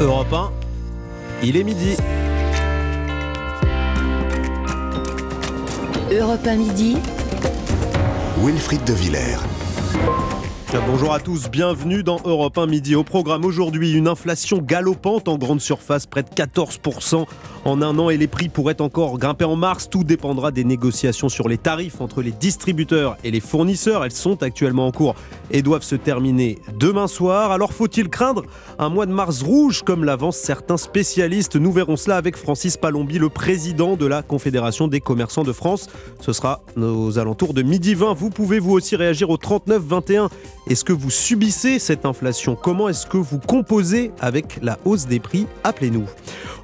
Europe 1, il est midi. Europe 1 midi. Wilfried de Villers. Bonjour à tous, bienvenue dans Europe 1 midi. Au programme aujourd'hui, une inflation galopante en grande surface, près de 14% en un an et les prix pourraient encore grimper en mars. Tout dépendra des négociations sur les tarifs entre les distributeurs et les fournisseurs. Elles sont actuellement en cours et doivent se terminer demain soir. Alors faut-il craindre un mois de mars rouge comme l'avancent certains spécialistes? Nous verrons cela avec Francis Palombi, le président de la Confédération des commerçants de France. Ce sera aux alentours de midi 20. Vous pouvez vous aussi réagir au 39 21 est-ce que vous subissez cette inflation? Comment est-ce que vous composez avec la hausse des prix? Appelez-nous.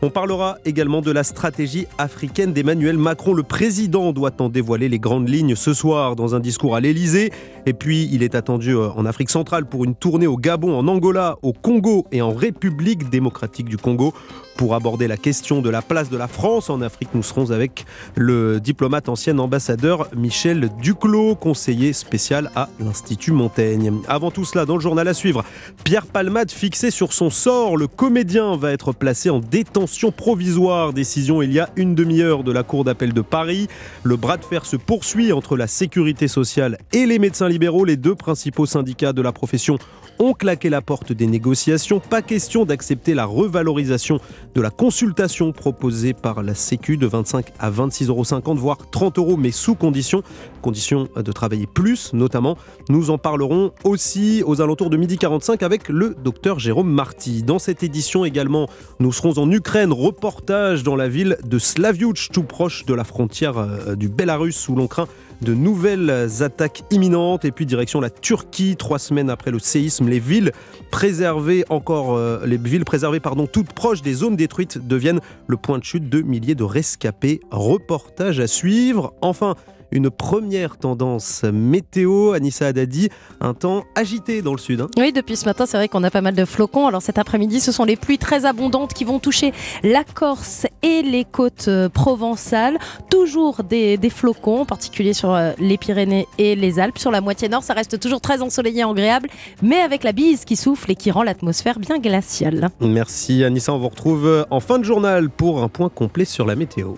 On parlera également de la stratégie africaine d'Emmanuel Macron. Le président doit en dévoiler les grandes lignes ce soir dans un discours à l'Elysée. Et puis, il est attendu euh, en Afrique centrale pour une tournée au Gabon, en Angola, au Congo et en République démocratique du Congo. Pour aborder la question de la place de la France en Afrique, nous serons avec le diplomate ancien ambassadeur Michel Duclos, conseiller spécial à l'Institut Montaigne. Avant tout cela, dans le journal à suivre, Pierre Palmade fixé sur son sort. Le comédien va être placé en détention provisoire. Décision il y a une demi-heure de la Cour d'appel de Paris. Le bras de fer se poursuit entre la sécurité sociale et les médecins libéraux. Les deux principaux syndicats de la profession ont claqué la porte des négociations. Pas question d'accepter la revalorisation de la consultation proposée par la Sécu de 25 à 26,50 euros, voire 30 euros, mais sous condition, condition de travailler plus notamment. Nous en parlerons aussi aux alentours de midi 45 avec le docteur Jérôme Marty. Dans cette édition également, nous serons en Ukraine, reportage dans la ville de Slaviouch, tout proche de la frontière euh, du Bélarus, où l'on craint de nouvelles attaques imminentes. Et puis direction la Turquie, trois semaines après le séisme, les villes préservées encore, euh, les villes préservées pardon, toutes proches des zones détruites deviennent le point de chute de milliers de rescapés. Reportage à suivre. Enfin, une première tendance météo. Anissa Haddadi, un temps agité dans le sud. Hein. Oui, depuis ce matin, c'est vrai qu'on a pas mal de flocons. Alors cet après-midi, ce sont les pluies très abondantes qui vont toucher la Corse et les côtes euh, provençales. Toujours des, flocons, en particulier sur euh, les Pyrénées et les Alpes. Sur la moitié nord, ça reste toujours très ensoleillé, agréable, mais avec la bise qui souffle et qui rend l'atmosphère bien glaciale. Merci Anissa, on vous retrouve en fin de journal pour un point complet sur la météo.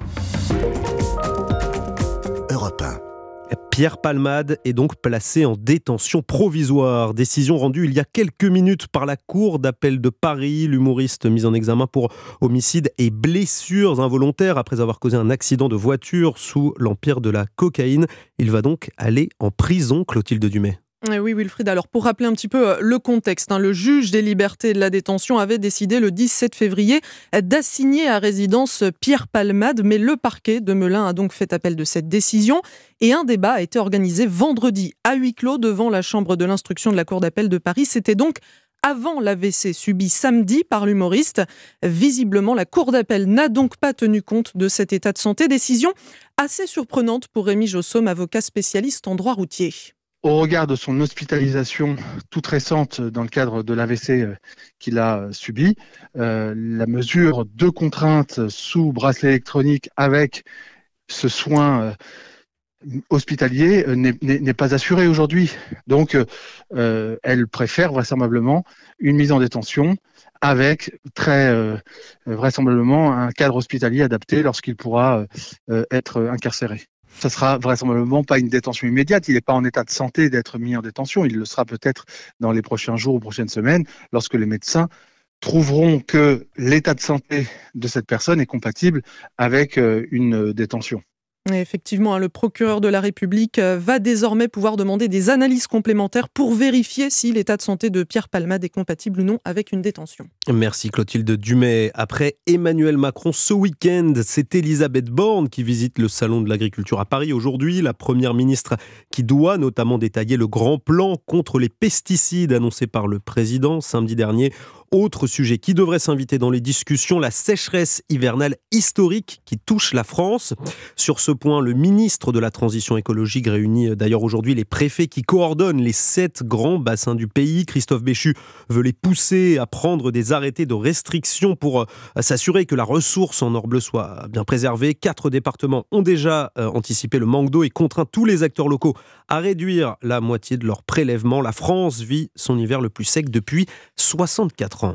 Pierre Palmade est donc placé en détention provisoire. Décision rendue il y a quelques minutes par la Cour d'appel de Paris. L'humoriste mis en examen pour homicide et blessures involontaires après avoir causé un accident de voiture sous l'empire de la cocaïne. Il va donc aller en prison, Clotilde Dumay. Eh oui, Wilfried. Alors, pour rappeler un petit peu euh, le contexte, hein, le juge des libertés de la détention avait décidé le 17 février d'assigner à résidence Pierre Palmade, mais le parquet de Melun a donc fait appel de cette décision et un débat a été organisé vendredi à huis clos devant la chambre de l'instruction de la Cour d'appel de Paris. C'était donc avant l'AVC subi samedi par l'humoriste. Visiblement, la Cour d'appel n'a donc pas tenu compte de cet état de santé. Décision assez surprenante pour Rémi Jossaume, avocat spécialiste en droit routier au regard de son hospitalisation toute récente dans le cadre de l'AVC euh, qu'il a euh, subi, euh, la mesure de contrainte sous bracelet électronique avec ce soin hospitalier n'est pas assurée aujourd'hui. Donc, elle préfère vraisemblablement une mise en détention avec très vraisemblablement un cadre hospitalier adapté lorsqu'il pourra être incarcéré ça sera vraisemblablement pas une détention immédiate. Il n'est pas en état de santé d'être mis en détention. Il le sera peut-être dans les prochains jours ou prochaines semaines lorsque les médecins trouveront que l'état de santé de cette personne est compatible avec euh, une détention. Effectivement, hein, le procureur de la République euh, va désormais pouvoir demander des analyses complémentaires pour vérifier si l'état de santé de Pierre Palmade est compatible ou non avec une détention. Merci Clotilde Dumay. Après Emmanuel Macron ce week-end, c'est Elisabeth Borne qui visite le Salon de l'Agriculture à Paris aujourd'hui. La première ministre qui doit notamment détailler le grand plan contre les pesticides annoncé par le président samedi dernier. Autre sujet qui devrait s'inviter dans les discussions, la sécheresse hivernale historique qui touche la France. Sur ce point, le ministre de la Transition écologique réunit euh, d'ailleurs aujourd'hui les préfets qui coordonnent les sept grands bassins du pays. Christophe Béchu veut les pousser à prendre des arrêtés de restriction pour euh, s'assurer que la ressource en or bleu soit bien préservée. Quatre départements ont déjà euh, anticipé le manque d'eau et contraint tous les acteurs locaux à réduire la moitié de leur prélèvement. La France vit son hiver le plus sec depuis 64 ans.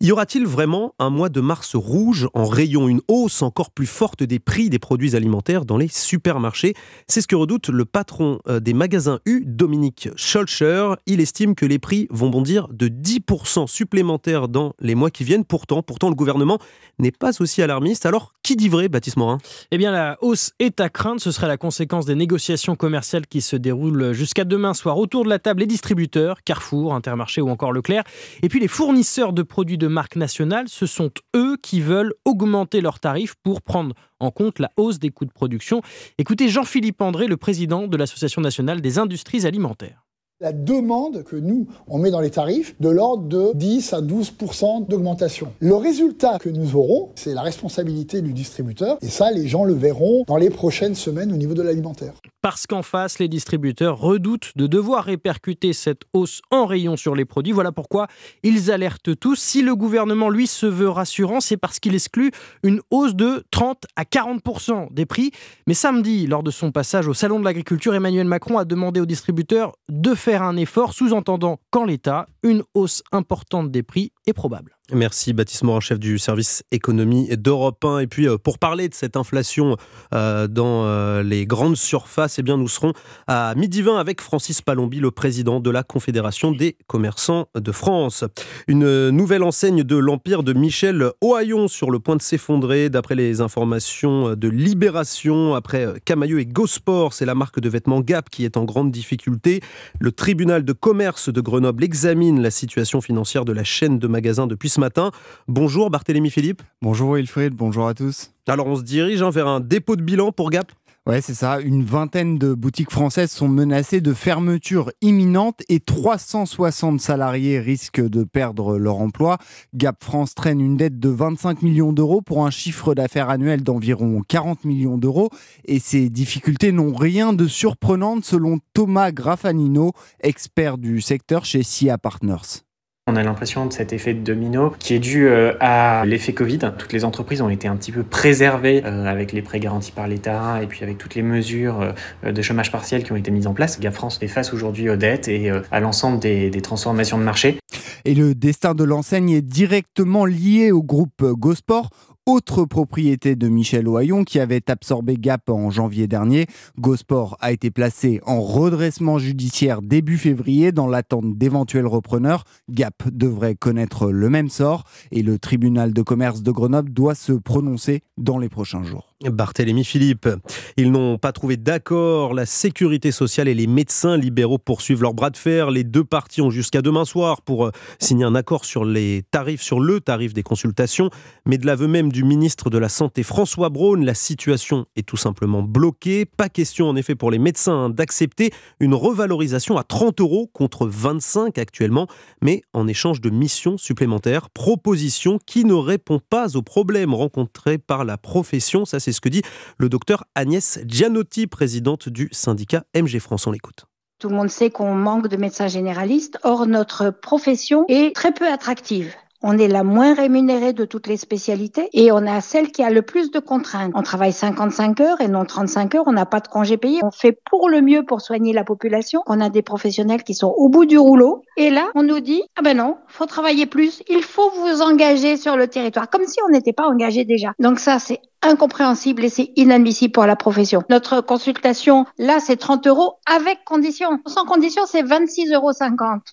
Y aura-t-il vraiment un mois de mars rouge en rayon, une hausse encore plus forte des prix des produits alimentaires dans les supermarchés? C'est ce que redoute le patron euh, des magasins U, Dominique Scholcher. Il estime que les prix vont bondir de 10% supplémentaires dans les mois qui viennent. Pourtant, pourtant le gouvernement n'est pas aussi alarmiste. Alors, qui dit vrai, Baptiste Morin? Eh bien, la hausse est à craindre. Ce serait la conséquence des négociations commerciales qui se déroulent jusqu'à demain soir autour de la table les distributeurs, Carrefour, Intermarché ou encore Leclerc, et puis les fournisseurs de produits de marque nationale. Ce sont eux qui veulent augmenter leurs tarifs pour prendre en compte la hausse des coûts de production. Écoutez Jean-Philippe André, le président de l'Association nationale des industries alimentaires la demande que nous, on met dans les tarifs, de l'ordre de 10 à 12% d'augmentation. Le résultat que nous aurons, c'est la responsabilité du distributeur, et ça, les gens le verront dans les prochaines semaines au niveau de l'alimentaire. Parce qu'en face, les distributeurs redoutent de devoir répercuter cette hausse en rayon sur les produits. Voilà pourquoi ils alertent tous. Si le gouvernement, lui, se veut rassurant, c'est parce qu'il exclut une hausse de 30 à 40% des prix. Mais samedi, lors de son passage au Salon de l'Agriculture, Emmanuel Macron a demandé aux distributeurs de faire un effort, sous-entendant qu'en l'état, une hausse importante des prix est probable. Merci Baptiste Morin, chef du service économie d'Europe 1. Et puis euh, pour parler de cette inflation euh, dans euh, les grandes surfaces, eh bien nous serons à midi 20 avec Francis Palombi, le président de la Confédération des commerçants de France. Une nouvelle enseigne de l'empire de Michel Ohaillon sur le point de s'effondrer. D'après les informations de Libération, après Camailleux et Gosport, c'est la marque de vêtements Gap qui est en grande difficulté. Le tribunal de commerce de Grenoble examine la situation financière de la chaîne de magasins depuis ce matin. Bonjour Barthélémy Philippe. Bonjour Wilfried, bonjour à tous. Alors on se dirige hein, vers un dépôt de bilan pour Gap Ouais, c'est ça. Une vingtaine de boutiques françaises sont menacées de fermeture imminente et 360 salariés risquent de perdre leur emploi. Gap France traîne une dette de 25 millions d'euros pour un chiffre d'affaires annuel d'environ 40 millions d'euros. Et ces difficultés n'ont rien de surprenant selon Thomas Graffanino, expert du secteur chez SIA Partners. On a l'impression de cet effet de domino qui est dû euh, à l'effet Covid. Toutes les entreprises ont été un petit peu préservées euh, avec les prêts garantis par l'État et puis avec toutes les mesures euh, de chômage partiel qui ont été mises en place. Gap France fait face aujourd'hui aux dettes et à l'ensemble des, des transformations de marché. Et le destin de l'enseigne est directement lié au groupe Gosport autre propriété de Michel Ohaillon qui avait absorbé Gap en janvier dernier. Gosport a été placé en redressement judiciaire début février dans l'attente d'éventuels repreneurs. Gap devrait connaître le même sort et le tribunal de commerce de Grenoble doit se prononcer dans les prochains jours. Barthélémy Philippe. Ils n'ont pas trouvé d'accord. La sécurité sociale et les médecins libéraux poursuivent leur bras de fer. Les deux parties ont jusqu'à demain soir pour euh, signer un accord sur les tarifs, sur le tarif des consultations. Mais de l'aveu même du ministre de la Santé François Braun, la situation est tout simplement bloquée. Pas question en effet pour les médecins hein, d'accepter une revalorisation à 30 euros contre 25 actuellement, mais en échange de missions supplémentaires. Proposition qui ne répond pas aux problèmes rencontrés par la profession. C'est ce que dit le docteur Agnès Gianotti, présidente du syndicat MG France. On l'écoute. Tout le monde sait qu'on manque de médecins généralistes. Or, notre profession est très peu attractive. On est la moins rémunérée de toutes les spécialités et on a celle qui a le plus de contraintes. On travaille 55 heures et non 35 heures, on n'a pas de congés payés. On fait pour le mieux pour soigner la population. On a des professionnels qui sont au bout du rouleau et là, on nous dit "Ah ben non, faut travailler plus, il faut vous engager sur le territoire" comme si on n'était pas engagé déjà. Donc ça c'est incompréhensible et c'est inadmissible pour la profession. Notre consultation, là, c'est 30 euros avec condition. Sans condition, c'est 26,50 euros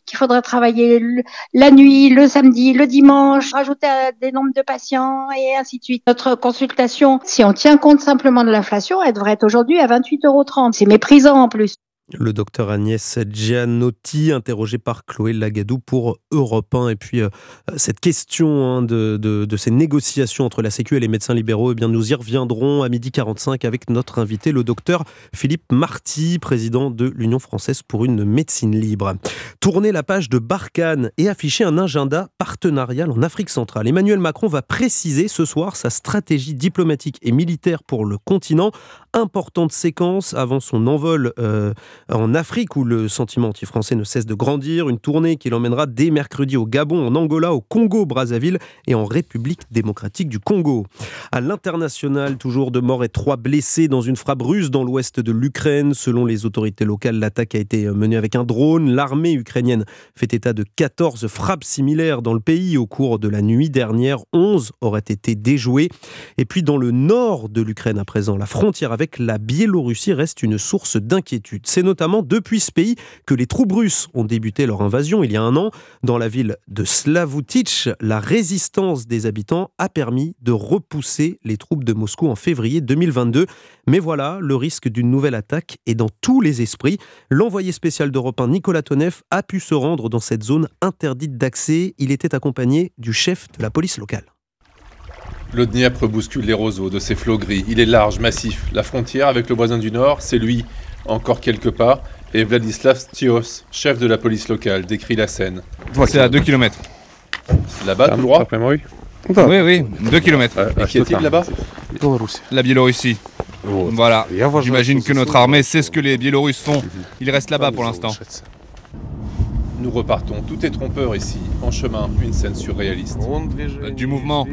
qu'il faudrait travailler la nuit, le samedi, le dimanche, rajouter des nombres de patients et ainsi de suite. Notre consultation, si on tient compte simplement de l'inflation, elle devrait être aujourd'hui à 28,30 euros. C'est méprisant en plus. Le docteur Agnès Gianotti, interrogé par Chloé Lagadou pour Europe 1. Et puis, euh, cette question hein, de, ces négociations entre la Sécu et les médecins libéraux, eh bien, nous y reviendrons à midi 45 avec notre invité, le docteur Philippe Marty, président de l'Union française pour une médecine libre. Tourner la page de Barkhane et afficher un agenda partenarial en Afrique centrale. Emmanuel Macron va préciser ce soir sa stratégie diplomatique et militaire pour le continent importante séquence avant son envol euh, en Afrique où le sentiment anti-français ne cesse de grandir. Une tournée qui l'emmènera dès mercredi au Gabon, en Angola, au Congo, Brazzaville et en République démocratique du Congo. À l'international, toujours de morts et trois blessés dans une frappe russe dans l'ouest de l'Ukraine. Selon les autorités locales, l'attaque a été menée avec un drone. L'armée ukrainienne fait état de 14 frappes similaires dans le pays au cours de la nuit dernière. 11 auraient été déjouées. Et puis dans le nord de l'Ukraine à présent, la frontière avec la Biélorussie reste une source d'inquiétude. C'est notamment depuis ce pays que les troupes russes ont débuté leur invasion il y a un an. Dans la ville de Slavutich, la résistance des habitants a permis de repousser les troupes de Moscou en février 2022. Mais voilà, le risque d'une nouvelle attaque est dans tous les esprits. L'envoyé spécial d'Europe 1, Nicolas Tonev, a pu se rendre dans cette zone interdite d'accès. Il était accompagné du chef de la police locale. Le Dniepr bouscule les roseaux de ses flots gris. Il est large, massif. La frontière avec le voisin du nord, c'est lui, encore quelques pas, et Vladislav Stios, chef de la police locale, décrit la scène. C'est à 2 km. Là-bas, tout droit Oui, oui, 2 km. Et qui est-il là-bas La Biélorussie. Voilà. J'imagine que notre armée sait ce que les Biélorusses font. Ils restent là-bas pour l'instant. Nous repartons. Tout est trompeur ici. En chemin, une scène surréaliste. Du mouvement.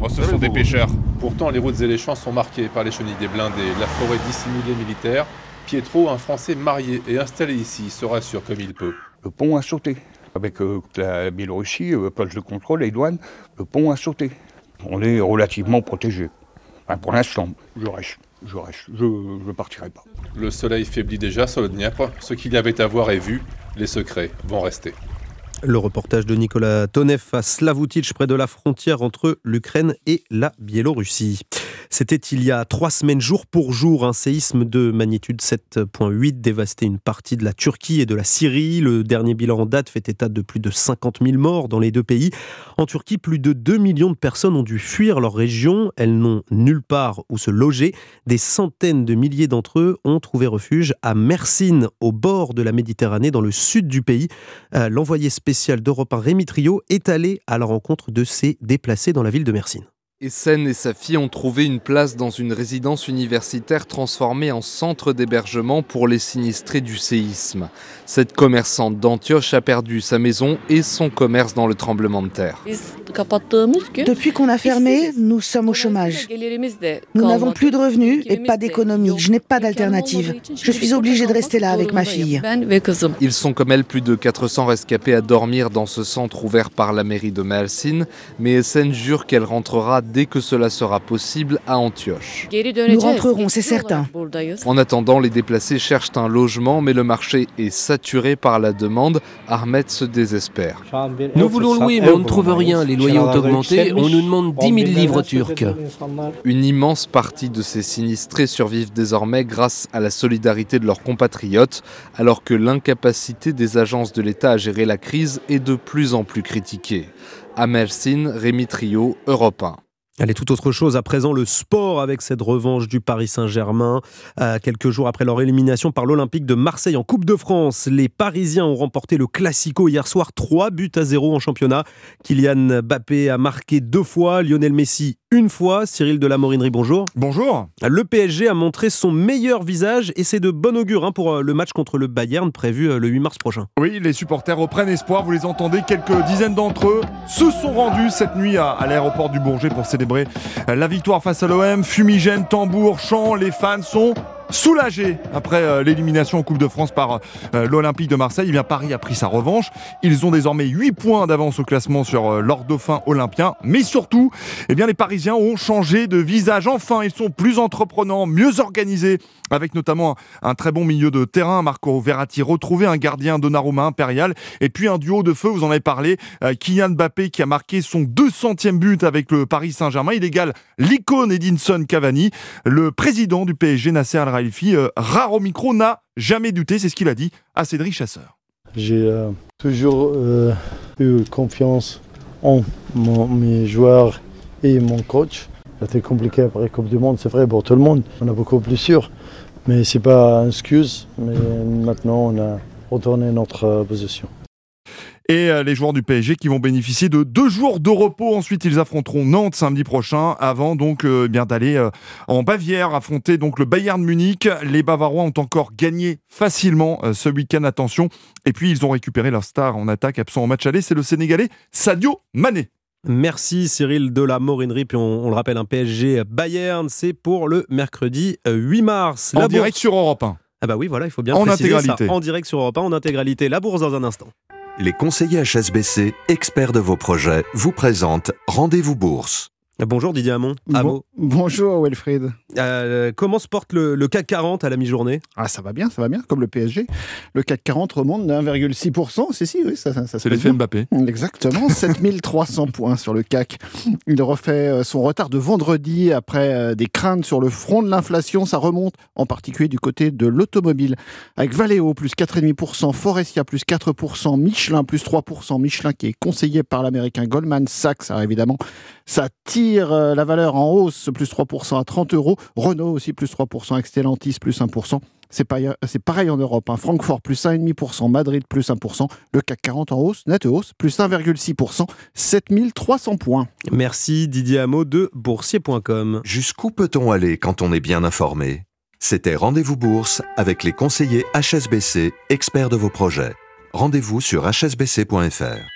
Oh, ce sont des pêcheurs. Pourtant, les routes et les champs sont marqués par les chenilles des blindés, la forêt dissimulée militaire. Pietro, un Français marié et installé ici, se rassure comme il peut. Le pont a sauté. Avec euh, la Biélorussie, euh, poste de contrôle, les douanes, le pont a sauté. On est relativement protégé. Enfin, pour l'instant, je reste. Je reste. Je ne partirai pas. Le soleil faiblit déjà sur le Dniepr. Ce qu'il y avait à voir est vu. Les secrets vont rester. Le reportage de Nicolas Tonev à Slavutich, près de la frontière entre l'Ukraine et la Biélorussie. C'était il y a trois semaines, jour pour jour, un séisme de magnitude 7.8 dévastait une partie de la Turquie et de la Syrie. Le dernier bilan en date fait état de plus de 50 000 morts dans les deux pays. En Turquie, plus de 2 millions de personnes ont dû fuir leur région. Elles n'ont nulle part où se loger. Des centaines de milliers d'entre eux ont trouvé refuge à Mersin, au bord de la Méditerranée, dans le sud du pays. Euh, l'envoyé spécial d'Europe 1, Rémi Trio, est allé à la rencontre de ces déplacés dans la ville de Mersin. Essen et sa fille ont trouvé une place dans une résidence universitaire transformée en centre d'hébergement pour les sinistrés du séisme. Cette commerçante d'Antioche a perdu sa maison et son commerce dans le tremblement de terre. Depuis qu'on a fermé, nous sommes au chômage. Nous n'avons plus de revenus et pas d'économie. Je n'ai pas d'alternative. Je suis obligée de rester là avec ma fille. Ils sont comme elle plus de 400 rescapés à dormir dans ce centre ouvert par la mairie de Mersin, mais Essen jure qu'elle rentrera dès que cela sera possible à Antioche. Nous rentrerons, c'est certain. En attendant, les déplacés cherchent un logement, mais le marché est saturé par la demande. Ahmed se désespère. Nous voulons louer, mais on ne trouve rien. Les loyers ont augmenté. On nous demande 10 000 livres turcs. Une immense partie de ces sinistrés survivent désormais grâce à la solidarité de leurs compatriotes, alors que l'incapacité des agences de l'État à gérer la crise est de plus en plus critiquée. À Mersin, Rémi Trio, Europe 1. Allez, tout autre chose. À présent, le sport avec cette revanche du Paris Saint-Germain. Euh, quelques jours après leur élimination par l'Olympique de Marseille en Coupe de France, les Parisiens ont remporté le Classico hier soir, 3 buts à 0 en championnat. Kylian Mbappé a marqué deux fois, Lionel Messi une fois. Cyril de la Morinerie, bonjour. Bonjour. Le PSG a montré son meilleur visage et c'est de bon augure hein, pour euh, le match contre le Bayern prévu euh, le 8 mars prochain. Oui, les supporters reprennent espoir. Vous les entendez, quelques dizaines d'entre eux se sont rendus cette nuit à, à l'aéroport du Bourget pour célébrer euh, la victoire face à l'OM. Fumigène, tambour, chant, les fans sont soulagés après euh, l'élimination en Coupe de France par euh, l'Olympique de Marseille. Eh bien, Paris a pris sa revanche. Ils ont désormais 8 points d'avance au classement sur euh, leur dauphin olympien. Mais surtout, eh bien, les Parisiens ont changé de visage. Enfin, ils sont plus entreprenants, mieux organisés, avec notamment un, très bon milieu de terrain, Marco Verratti retrouvé, un gardien Donnarumma impérial, et puis un duo de feu, vous en avez parlé, Kylian Mbappé qui a marqué son 200e but avec le Paris Saint-Germain. Il égale l'icône Edinson Cavani. Le président du PSG, Nasser Al Euh, rare au micro, n'a jamais douté, c'est ce qu'il a dit à Cédric Chasseur. J'ai euh, toujours euh, eu confiance en mes joueurs et mon coach. C'était compliqué après Coupe du Monde, c'est vrai pour tout le monde. On a beaucoup plus sûr, mais c'est pas une excuse. Mais maintenant, on a retourné notre position. Et euh, les joueurs du PSG qui vont bénéficier de deux jours de repos. Ensuite, ils affronteront Nantes samedi prochain avant donc euh, bien d'aller euh, en Bavière affronter donc le Bayern Munich. Les Bavarois ont encore gagné facilement ce week-end. Attention. Et puis, ils ont récupéré leur star en attaque absent au match aller. C'est le Sénégalais Sadio Mané. Merci Cyril de la Morinerie. Puis on, le rappelle, un PSG Bayern, c'est pour le mercredi 8 mars. En direct sur Europe 1. Ah bah oui, voilà, il faut bien en préciser intégralité. ça. En direct sur Europe 1, en intégralité. La bourse dans un instant. Les conseillers HSBC, experts de vos projets, vous présentent Rendez-vous Bourse. Bonjour Didier Hamon. bonjour Wilfried. Euh, comment se porte le, CAC 40 à la mi-journée? Ah ça va bien, ça va bien, comme le PSG. Le CAC 40 remonte de 1,6%, c'est si, oui, ça, ça, C'est l'effet Mbappé. Exactement, 7300 points sur le CAC. Il refait euh, son retard de vendredi après euh, des craintes sur le front de l'inflation. Ça remonte en particulier du côté de l'automobile. Avec Valeo plus 4,5%, Forestia plus 4%, Michelin plus 3%, Michelin qui est conseillé par l'américain Goldman Sachs, alors évidemment, ça tire euh, la valeur en hausse, plus 3% à 30 euros. Renault aussi, plus 3%. Extelantis, plus 1%. C'est pareil en Europe. Hein. Francfort, plus 1,5%. Madrid, plus 1%. Le CAC 40 en hausse, nette hausse, plus 1,6%. 7300 points. Merci Didier Hameau de boursier.com. Jusqu'où peut-on aller quand on est bien informé? C'était Rendez-vous Bourse avec les conseillers HSBC, experts de vos projets. Rendez-vous sur hsbc.fr.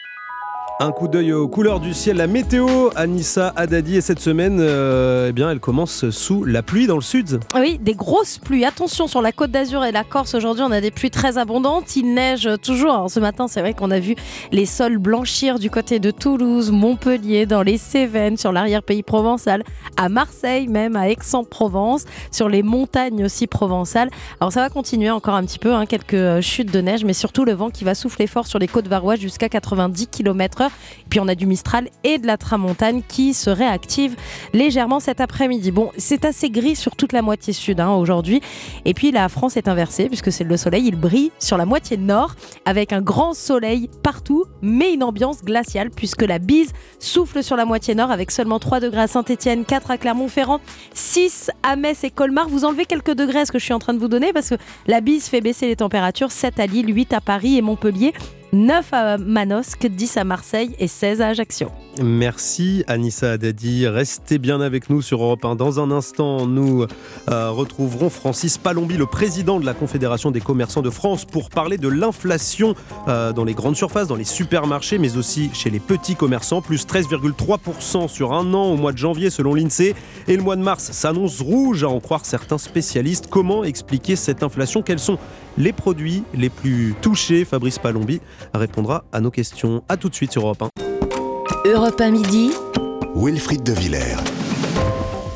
Un coup d'œil aux couleurs du ciel, la météo, Anissa Haddadi, et cette semaine, euh, eh bien, elle commence sous la pluie dans le sud. Oui, des grosses pluies. Attention, sur la côte d'Azur et la Corse, aujourd'hui, on a des pluies très abondantes. Il neige toujours. ce matin, c'est vrai qu'on a vu les sols blanchir du côté de Toulouse, Montpellier, dans les Cévennes, sur l'arrière-pays provençal, à Marseille même, à Aix-en-Provence, sur les montagnes aussi provençales. Alors, ça va continuer encore un petit peu, hein, quelques chutes de neige, mais surtout le vent qui va souffler fort sur les côtes varoises jusqu'à 90 km/h. Puis on a du Mistral et de la Tramontane qui se réactivent légèrement cet après-midi. Bon, c'est assez gris sur toute la moitié sud hein, aujourd'hui. Et puis la France est inversée puisque c'est le soleil, il brille sur la moitié nord avec un grand soleil partout, mais une ambiance glaciale puisque la bise souffle sur la moitié nord avec seulement 3 degrés à Saint-Etienne, 4 à Clermont-Ferrand, 6 à Metz et Colmar. Vous enlevez quelques degrés à ce que je suis en train de vous donner parce que la bise fait baisser les températures, 7 à Lille, 8 à Paris et Montpellier. 9 à Manosque, 10 à Marseille et 16 à Ajaccio. Merci Anissa Haddadi. Restez bien avec nous sur Europe 1. Dans un instant, nous euh, retrouverons Francis Palombi, le président de la Confédération des commerçants de France, pour parler de l'inflation euh, dans les grandes surfaces, dans les supermarchés, mais aussi chez les petits commerçants. Plus 13,3% sur un an au mois de janvier selon l'INSEE. Et le mois de mars s'annonce rouge, à en croire certains spécialistes. Comment expliquer cette inflation? Quels sont les produits les plus touchés? Fabrice Palombi répondra à nos questions. A tout de suite sur Europe 1. Europe 1 midi. Wilfried de Villers.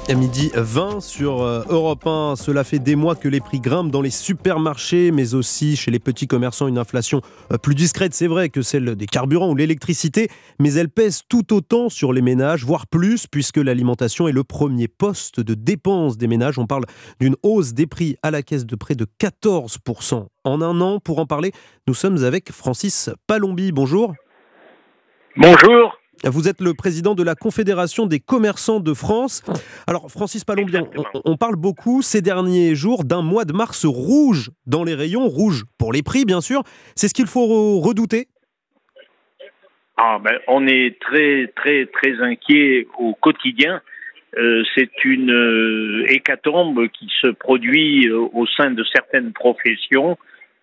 À midi 20 sur euh, Europe 1, cela fait des mois que les prix grimpent dans les supermarchés, mais aussi chez les petits commerçants, une inflation euh, plus discrète, c'est vrai, que celle des carburants ou l'électricité, mais elle pèse tout autant sur les ménages, voire plus, puisque l'alimentation est le premier poste de dépense des ménages. On parle d'une hausse des prix à la caisse de près de 14% en un an. Pour en parler, nous sommes avec Francis Palombi. Bonjour. Bonjour. Vous êtes le président de la Confédération des commerçants de France. Alors, Francis Palombian, on, parle beaucoup ces derniers jours d'un mois de mars rouge dans les rayons, rouge pour les prix, bien sûr. C'est ce qu'il faut redouter? Ah, ben, On est très, très, très inquiet au quotidien. Euh, c'est une euh, hécatombe qui se produit euh, au sein de certaines professions.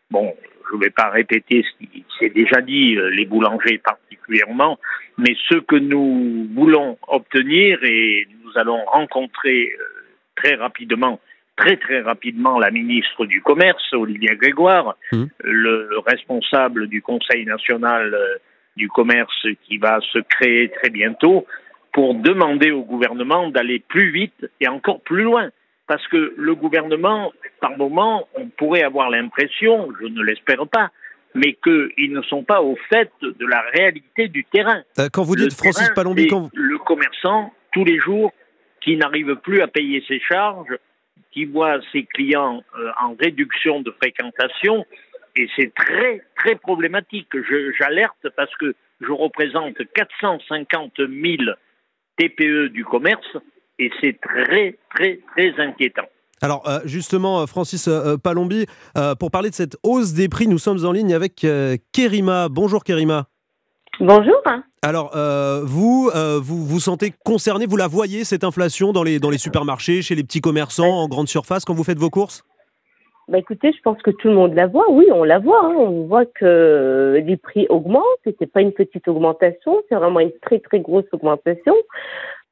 Bon, je ne vais pas répéter ce qui s'est déjà dit, les boulangers particulièrement, mais ce que nous voulons obtenir, et nous allons rencontrer euh, très rapidement, très très rapidement la ministre du Commerce, Olivier Grégoire, mmh. le responsable du Conseil national euh, du commerce qui va se créer très bientôt, pour demander au gouvernement d'aller plus vite et encore plus loin. Parce que le gouvernement, par moment, on pourrait avoir l'impression, je ne l'espère pas, mais qu'ils ne sont pas au fait de la réalité du terrain. Euh, quand vous dites Francis Palombi, quand le commerçant tous les jours qui n'arrive plus à payer ses charges, qui voit ses clients euh, en réduction de fréquentation, et c'est très très problématique. J'alerte parce que je représente 450 000 TPE du commerce et c'est très très très inquiétant. Alors euh, justement, euh, Francis euh, Palombi, pour parler de cette hausse des prix, nous sommes en ligne avec Kerima. Bonjour Kerima. Bonjour. Alors, vous, vous vous sentez concerné, vous la voyez, cette inflation dans les, dans les supermarchés, chez les petits commerçants, en grande surface, quand vous faites vos courses? Bah écoutez, je pense que tout le monde la voit. Oui, on la voit. Hein. On voit que les prix augmentent. C'était pas une petite augmentation, c'est vraiment une très très grosse augmentation.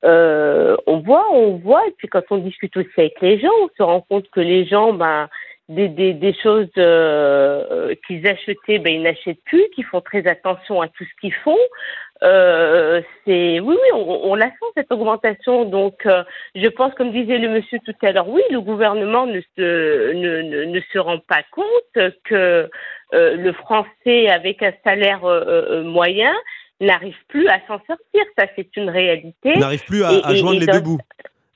Euh, on voit, on voit. Et puis quand on discute aussi avec les gens, on se rend compte que les gens, ben, des, des, des choses euh, qu'ils achetaient, ben, ils n'achètent plus, qu'ils font très attention à tout ce qu'ils font. Euh, c'est oui, oui, on, on, la sent cette augmentation. Donc, euh, je pense, comme disait le monsieur tout à l'heure, oui, le gouvernement ne se ne, ne, se rend pas compte que euh, le français avec un salaire euh, moyen n'arrive plus à s'en sortir. Ça, c'est une réalité. N'arrive plus à, à joindre et, et les deux bouts.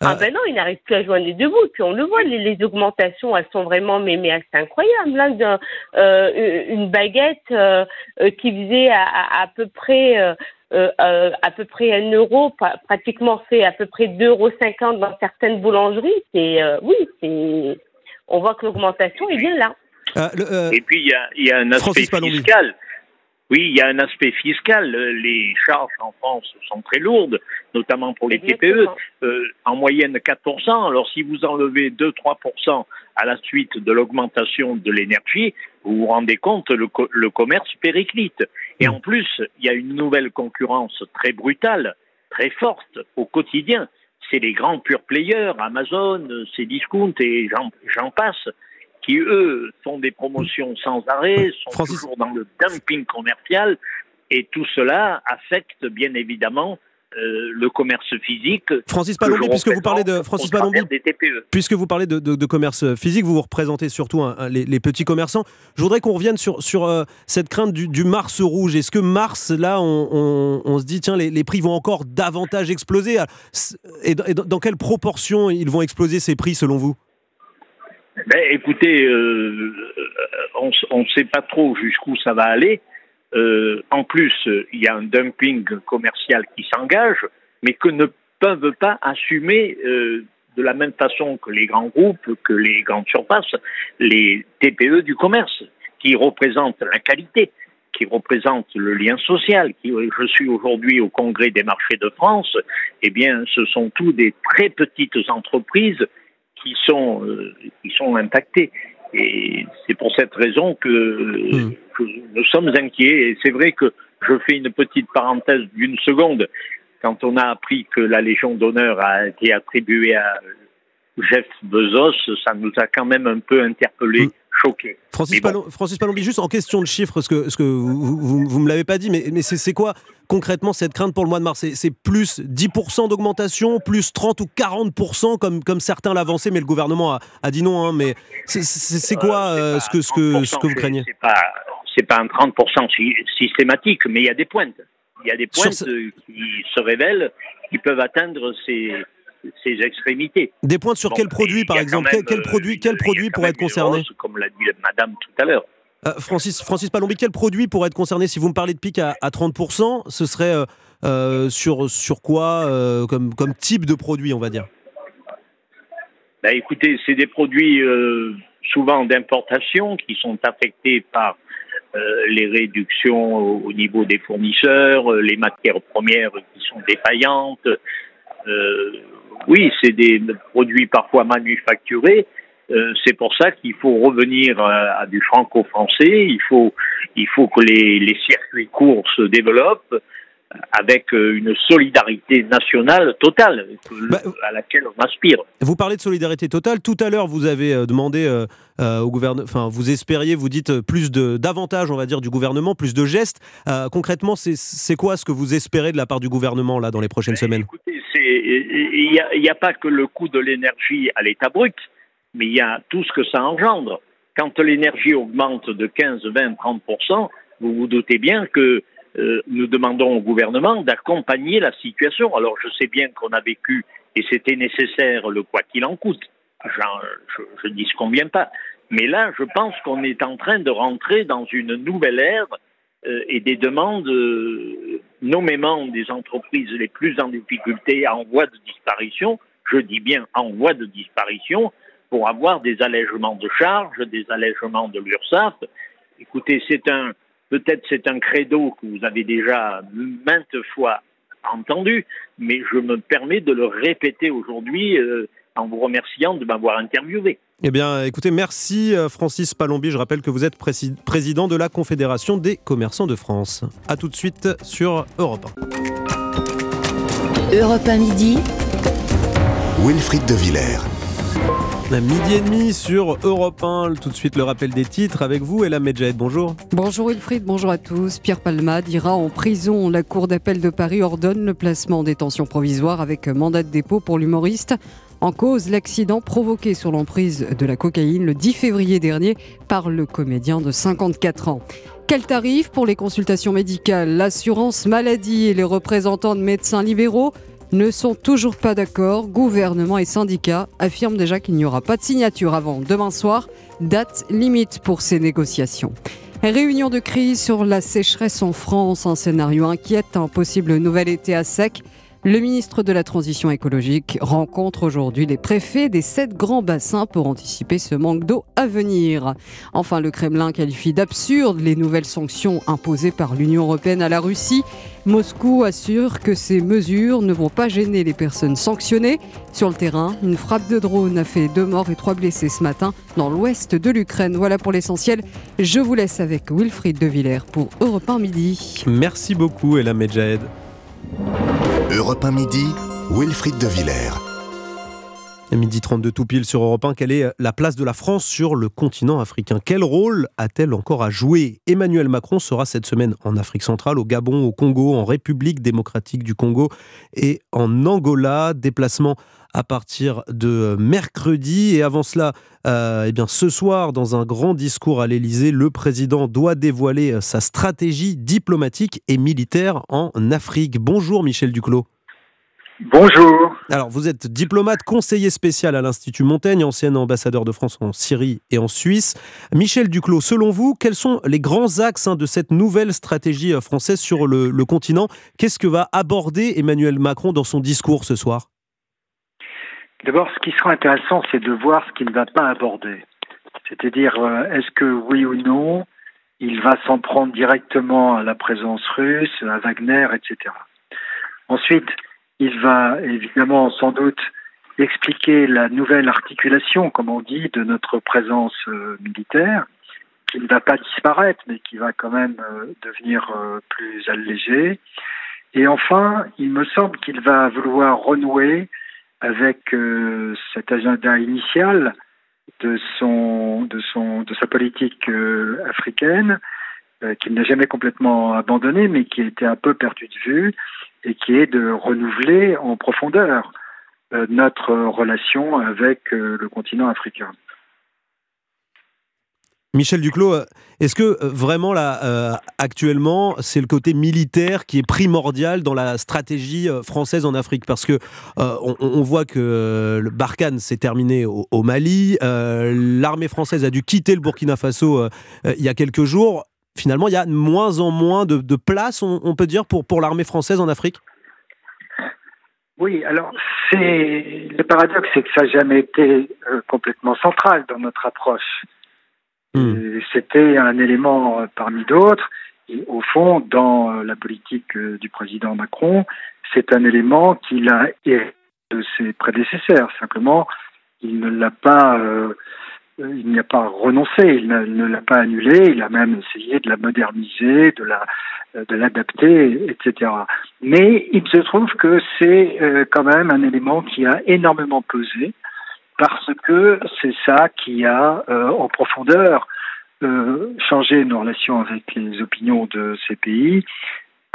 Ah ben non, il n'arrive plus à joindre les deux bouts. Puis on le voit, les, les augmentations, elles sont vraiment mais, mais assez incroyables. Là, euh, une baguette euh, qui faisait à, à, à peu près euh, euh, à peu près un euro, pratiquement fait à peu près 2,50 euros dans certaines boulangeries. C'est oui, c'est on voit que l'augmentation est bien là. Le, Et puis il y a, y a, un aspect fiscal. Oui, il y a un aspect fiscal. Les charges en France sont très lourdes, notamment pour les TPE. Euh, en moyenne 4%. Alors si vous enlevez 2-3% à la suite de l'augmentation de l'énergie, vous vous rendez compte, le, co le commerce périclite. Et en plus, il y a une nouvelle concurrence très brutale, très forte au quotidien. C'est les grands pure players, Amazon, c'est Discount et j'en passe qui eux font des promotions sans arrêt, sont Francis... toujours dans le dumping commercial, et tout cela affecte bien évidemment euh, le commerce physique. Francis Palombi, puisque vous parlez de Francis Palombi, puisque vous parlez de, de, de, commerce physique, vous vous représentez surtout les, les, petits commerçants. Je voudrais qu'on revienne sur, sur euh, cette crainte du, du, Mars rouge. Est-ce que Mars, là, on, on, on se dit tiens, les, les, prix vont encore davantage exploser? Et, et dans quelle proportion ils vont exploser ces prix selon vous? Ben, écoutez, euh, on ne sait pas trop jusqu'où ça va aller. Euh, en plus, il y a un dumping commercial qui s'engage, mais que ne peuvent pas assumer euh, de la même façon que les grands groupes, que les grandes surfaces, les TPE du commerce, qui représentent la qualité, qui représentent le lien social. Qui, je suis aujourd'hui au Congrès des marchés de France. Eh bien, ce sont tous des très petites entreprises qui sont, euh, qui sont impactés. Et c'est pour cette raison que, mmh. que, nous sommes inquiets. Et c'est vrai que je fais une petite parenthèse d'une seconde. Quand on a appris que la Légion d'honneur a été attribuée à Jeff Bezos, ça nous a quand même un peu interpellés. Mmh. Choqué. Francis, bon. Palom, Francis Palombi, juste en question de chiffres, ce que, ce que vous, vous, vous me l'avez pas dit, mais, mais c'est quoi concrètement cette crainte pour le mois de mars? C'est plus 10% d'augmentation, plus 30 ou 40% comme, comme certains l'avançaient, mais le gouvernement a, a dit non. Hein, mais c'est quoi euh, ce, que, ce, que, ce que vous craignez? C'est pas, pas un 30% systématique, mais il y a des pointes. Il y a des pointes Sur... qui se révèlent, qui peuvent atteindre ces, ces extrémités. Des pointes sur bon, quel produit, par exemple Quel, quel, produit, quel produit pourrait être concerné roses, Comme l'a dit madame tout à l'heure. Euh, Francis, Francis Palombi, quel produit pourrait être concerné Si vous me parlez de pic à, à 30%, ce serait euh, euh, sur, sur quoi euh, comme, comme type de produit, on va dire? Bah, Écoutez, c'est des produits euh, souvent d'importation qui sont affectés par euh, les réductions au, au, niveau des fournisseurs, les matières premières qui sont défaillantes. Oui, c'est des produits parfois manufacturés euh, c'est pour ça qu'il faut revenir à, à du franco-français. Il faut, il faut que les, les, circuits courts se développent avec euh, une solidarité nationale totale bah, à laquelle on aspire. Vous parlez de solidarité totale. Tout à l'heure, vous avez euh, demandé euh, au gouvernement, enfin, vous espériez, vous dites plus de d'avantages, on va dire, du gouvernement, plus de gestes. Euh, concrètement, c'est quoi ce que vous espérez de la part du gouvernement là dans les prochaines ben, semaines? Écoutez, il n'y a, pas que le coût de l'énergie à l'état brut mais il y a tout ce que ça engendre. Quand l'énergie augmente de 15, 20, 30 vous vous doutez bien que euh, nous demandons au gouvernement d'accompagner la situation. Alors je sais bien qu'on a vécu et c'était nécessaire le quoi qu'il en coûte. je, je dis ce qu'on vient pas. Mais là, je pense qu'on est en train de rentrer dans une nouvelle ère et des demandes euh, nommément des entreprises les plus en difficulté en voie de disparition. Je dis bien en voie de disparition pour avoir des allègements de charges, des allègements de l'URSSAF. Écoutez, c'est un, Peut-être c'est un credo que vous avez déjà maintes fois entendu, mais je me permets de le répéter aujourd'hui euh, en vous remerciant de m'avoir interviewé. Eh bien, écoutez, merci euh, Francis Palombi. Je rappelle que vous êtes président de la Confédération des commerçants de France. A tout de suite sur Europe 1. Europe 1 midi. Wilfried de Villers. Midi et demi sur Europe 1. Tout de suite, le rappel des titres avec vous, Ella Medjahed. Bonjour. Bonjour Wilfried, bonjour à tous. Pierre Palmade ira en prison. La Cour d'appel de Paris ordonne le placement en détention provisoire avec mandat de dépôt pour l'humoriste. En cause, l'accident provoqué sur l'emprise de la cocaïne le 10 février dernier par le comédien de 54 ans. Quel tarif pour les consultations médicales L'assurance maladie et les représentants de médecins libéraux ne sont toujours pas d'accord. Gouvernement et syndicats affirment déjà qu'il n'y aura pas de signature avant demain soir, date limite pour ces négociations. Réunion de crise sur la sécheresse en France, un scénario inquiète, un possible nouvel été à sec. Le ministre de la Transition écologique rencontre aujourd'hui les préfets des sept grands bassins pour anticiper ce manque d'eau à venir. Enfin, le Kremlin qualifie d'absurde les nouvelles sanctions imposées par l'Union européenne à la Russie. Moscou assure que ces mesures ne vont pas gêner les personnes sanctionnées. Sur le terrain, une frappe de drone a fait deux morts et trois blessés ce matin dans l'ouest de l'Ukraine. Voilà pour l'essentiel. Je vous laisse avec Wilfried de Villers pour Europe 1 Midi. Merci beaucoup, Ella Medjahed. Europe 1 midi, Wilfried de Villers. Midi 32 tout pile sur Europe 1, quelle est la place de la France sur le continent africain? Quel rôle a-t-elle encore à jouer? Emmanuel Macron sera cette semaine en Afrique centrale, au Gabon, au Congo, en République démocratique du Congo et en Angola. Déplacement à partir de mercredi. Et avant cela, euh, eh bien, ce soir, dans un grand discours à l'Élysée, le président doit dévoiler sa stratégie diplomatique et militaire en Afrique. Bonjour Michel Duclos. Bonjour. Alors, vous êtes diplomate, conseiller spécial à l'Institut Montaigne, ancien ambassadeur de France en Syrie et en Suisse. Michel Duclos, selon vous, quels sont les grands axes hein, de cette nouvelle stratégie euh, française sur le, continent? Qu'est-ce que va aborder Emmanuel Macron dans son discours ce soir? D'abord, ce qui sera intéressant, c'est de voir ce qu'il ne va pas aborder. C'est-à-dire, euh, est-ce que oui ou non, il va s'en prendre directement à la présence russe, à Wagner, etc. Ensuite, il va évidemment sans doute expliquer la nouvelle articulation, comme on dit, de notre présence euh, militaire, qui ne va pas disparaître, mais qui va quand même euh, devenir euh, plus allégée. Et enfin, il me semble qu'il va vouloir renouer avec cet agenda initial de de sa politique africaine qu'il n'a jamais complètement abandonné mais qui a été un peu perdu de vue et qui est de renouveler en profondeur euh, notre relation avec euh, le continent africain. Michel Duclos, euh, est-ce que vraiment là, actuellement, c'est le côté militaire qui est primordial dans la stratégie française en Afrique? Parce que on, voit que le Barkhane s'est terminé au, Mali, l'armée française a dû quitter le Burkina Faso il y a quelques jours finalement, il y a de moins en moins de, place, on, peut dire, pour, pour l'armée française en Afrique? Oui, alors c'est le paradoxe, c'est que ça n'a jamais été euh, complètement central dans notre approche. Hmm. C'était un élément euh, parmi d'autres. Et au fond, dans euh, la politique du président Macron, c'est un élément qu'il a hérité de ses prédécesseurs. Simplement, il ne l'a pas il n'y a pas renoncé, il ne l'a pas annulé, il a même essayé de la moderniser, de la de l'adapter, etc. Mais il se trouve que c'est euh, quand même un élément qui a énormément pesé parce que c'est ça qui a euh, en profondeur euh, changé nos relations avec les opinions de ces pays.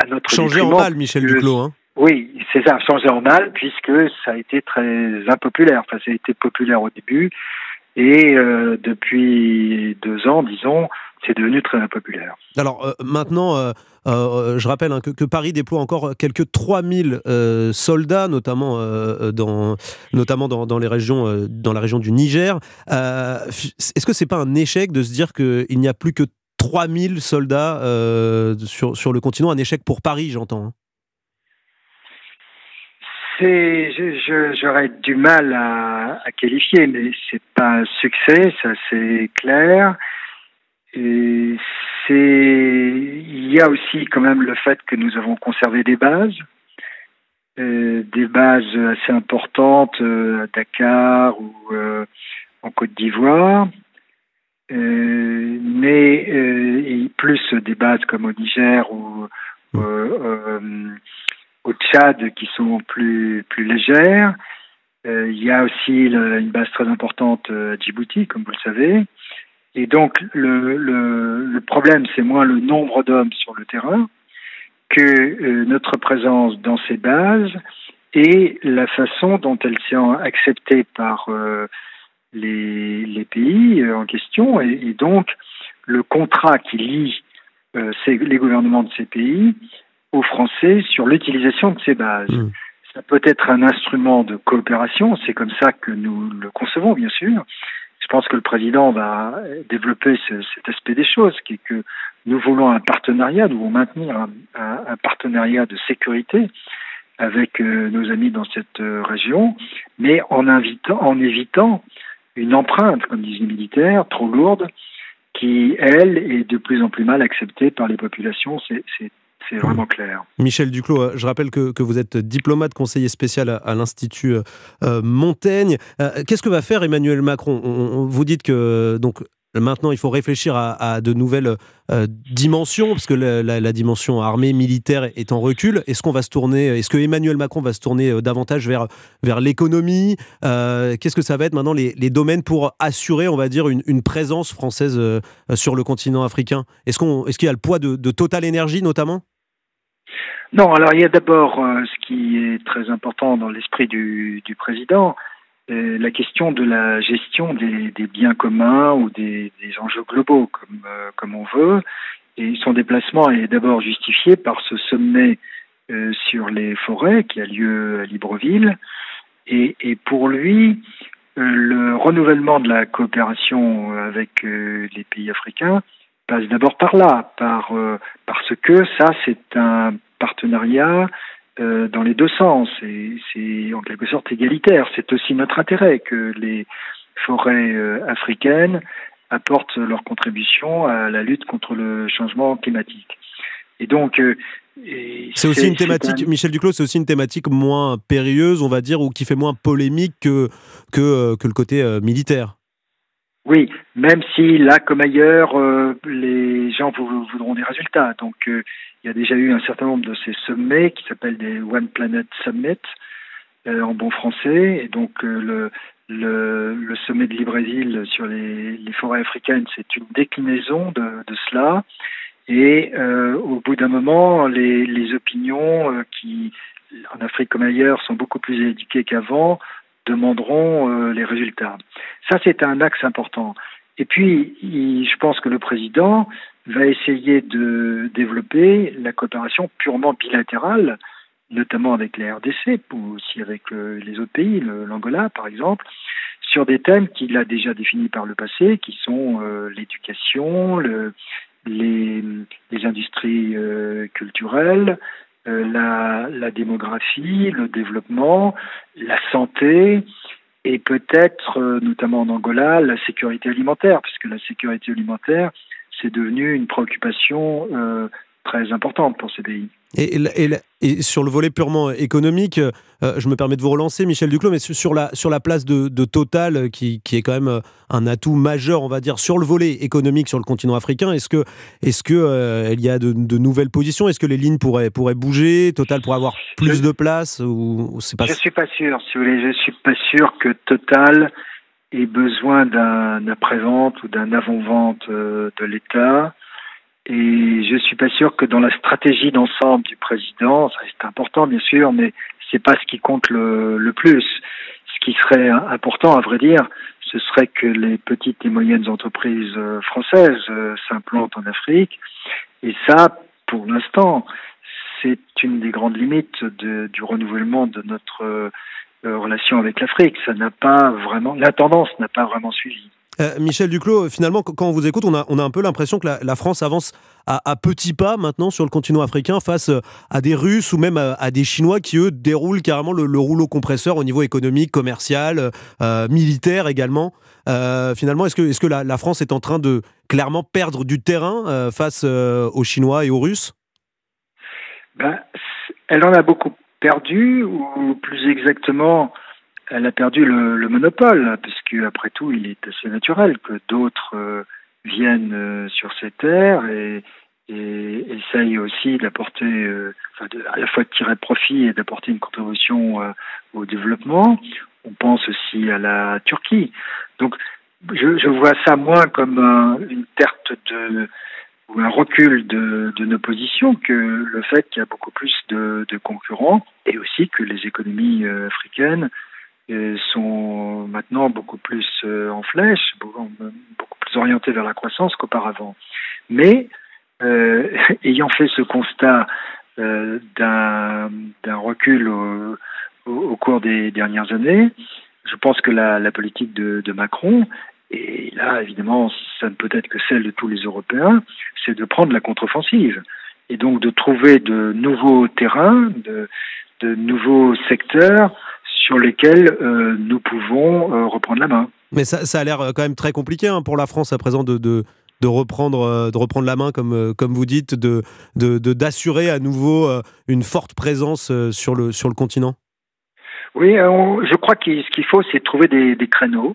À notre changé en mal, Michel Duclos. Hein. Oui, c'est ça, changé en mal puisque ça a été très impopulaire. Enfin, ça a été populaire au début et euh, depuis deux ans, disons, c'est devenu très impopulaire. Alors euh, maintenant, euh, je rappelle hein, que, Paris déploie encore quelques 3000 soldats, notamment, dans, notamment dans, les régions, dans la région du Niger. Est-ce que c'est pas un échec de se dire qu'il n'y a plus que 3000 soldats sur, sur le continent? Un échec pour Paris, j'entends. Hein. C'est, j'aurais du mal à, à, qualifier, mais c'est pas un succès, ça c'est clair. Et c'est, il y a aussi quand même le fait que nous avons conservé des bases, euh, des bases assez importantes euh, à Dakar ou euh, en Côte d'Ivoire, mais euh, plus des bases comme au Niger ou au Tchad qui sont plus plus légères. il y a aussi une base très importante à Djibouti, comme vous le savez. Et donc, le, le, problème, c'est moins le nombre d'hommes sur le terrain que euh, notre présence dans ces bases et la façon dont elles sont acceptées par euh, les, les, pays euh, en question. Et, donc, le contrat qui lie euh, les gouvernements de ces pays aux Français sur l'utilisation de ces bases. Mmh. Ça peut être un instrument de coopération, c'est comme ça que nous le concevons, bien sûr, je pense que le président va développer ce, cet aspect des choses, qui est que nous voulons un partenariat, nous voulons maintenir un, un, un partenariat de sécurité avec euh, nos amis dans cette euh, région, mais en, invitant, en évitant une empreinte, comme disent les militaires, trop lourde, qui, elle, est de plus en plus mal acceptée par les populations. C'est c'est vraiment clair. Michel Duclos, euh, je rappelle que, que vous êtes diplomate, conseiller spécial à, l'Institut euh, Montaigne. Euh, Qu'est-ce que va faire Emmanuel Macron on, on, Vous dites que donc Maintenant, il faut réfléchir à, de nouvelles dimensions, parce que la, dimension armée, militaire est en recul. Est-ce qu'on est-ce que Emmanuel Macron va se tourner davantage vers, vers l'économie Qu'est-ce que ça va être maintenant les, les, domaines pour assurer, on va dire, une, présence française sur le continent africain? Est-ce qu'il est qu y a le poids de, de Total Energy notamment? Non, alors il y a d'abord euh, ce qui est très important dans l'esprit du, président, euh, la question de la gestion des, biens communs ou des, enjeux globaux, comme, euh, comme on veut. Et son déplacement est d'abord justifié par ce sommet sur les forêts qui a lieu à Libreville. Et, pour lui, le renouvellement de la coopération avec les pays africains passe d'abord par là, par, parce que ça, c'est un partenariat euh, dans les deux sens. Et c'est en quelque sorte égalitaire. C'est aussi notre intérêt que les forêts euh, africaines apportent leur contribution à la lutte contre le changement climatique. Et donc, euh, c'est aussi une thématique, un... Michel Duclos, c'est aussi une thématique moins périlleuse, on va dire, ou qui fait moins polémique que, que, que le côté militaire. Oui, même si là, comme ailleurs, euh, les gens voudront des résultats. Donc, euh, il y a déjà eu un certain nombre de ces sommets qui s'appellent des One Planet Summit euh, en bon français. Et donc, le, le, sommet de Libreville sur les, les forêts africaines, c'est une déclinaison de, de cela. Et au bout d'un moment, les, les opinions qui, en Afrique comme ailleurs, sont beaucoup plus éduquées qu'avant, demanderont euh, les résultats. Ça, c'est un axe important. Et puis, je pense que le président va essayer de développer la coopération purement bilatérale, notamment avec les RDC, ou aussi avec euh, les autres pays, l'Angola par exemple, sur des thèmes qu'il a déjà définis par le passé, qui sont euh, l'éducation, le, les, industries culturelles, la, la, démographie, le développement, la santé et peut-être, euh, notamment en Angola, la sécurité alimentaire, puisque la sécurité alimentaire, c'est devenu une préoccupation euh, très importante pour ces pays. Et, sur le volet purement économique, euh, je me permets de vous relancer, Michel Duclos, mais sur la, sur la place de, Total, euh, qui, qui, est quand même euh, un atout majeur, on va dire, sur le volet économique sur le continent africain, est-ce que il y a de, nouvelles positions? Est-ce que les lignes pourraient, pourraient bouger? Total pourrait avoir plus de place ou, pas... Je suis pas sûr, si vous voulez, je suis pas sûr que Total ait besoin d'un après-vente ou d'un avant-vente de l'État. Et je suis pas sûr que dans la stratégie d'ensemble du président, ça c'est important bien sûr, mais c'est pas ce qui compte le, plus. Ce qui serait important, à vrai dire, ce serait que les petites et moyennes entreprises euh, françaises euh, s'implantent en Afrique. Et ça, pour l'instant, c'est une des grandes limites du renouvellement de notre euh, relation avec l'Afrique. Ça n'a pas vraiment, la tendance n'a pas vraiment suivi. Euh, Michel Duclos, finalement, quand on vous écoute, on a, un peu l'impression que la, France avance à, petits pas maintenant sur le continent africain face euh, à des Russes ou même à, des Chinois qui, eux, déroulent carrément le, rouleau compresseur au niveau économique, commercial, euh, militaire également. finalement, est-ce que, est que la, France est en train de clairement perdre du terrain face aux Chinois et aux Russes? Ben, Elle en a beaucoup perdu, ou plus exactement, elle a perdu le, monopole, puisque après tout, il est assez naturel que d'autres euh, viennent euh, sur ces terres et, et essayent aussi d'apporter, euh, à la fois de tirer profit et d'apporter une contribution au développement. On pense aussi à la Turquie. Donc, je, vois ça moins comme une perte de ou un recul de, nos positions que le fait qu'il y a beaucoup plus de concurrents et aussi que les économies africaines sont maintenant beaucoup plus euh, en flèche, beaucoup, plus orientés vers la croissance qu'auparavant. Mais euh, ayant fait ce constat euh, d'un recul au, cours des dernières années, je pense que la, politique de, Macron, et là évidemment ça ne peut être que celle de tous les Européens, c'est de prendre la contre-offensive et donc de trouver de nouveaux terrains, de nouveaux secteurs sur lesquels euh, nous pouvons euh, reprendre la main. Mais ça, ça a l'air euh, quand même très compliqué hein, pour la France à présent de, de, de, reprendre, de reprendre la main, comme, comme vous dites, de, d'assurer à nouveau une forte présence sur le, sur le continent. Oui, je crois que ce qu'il faut, c'est trouver des, des créneaux.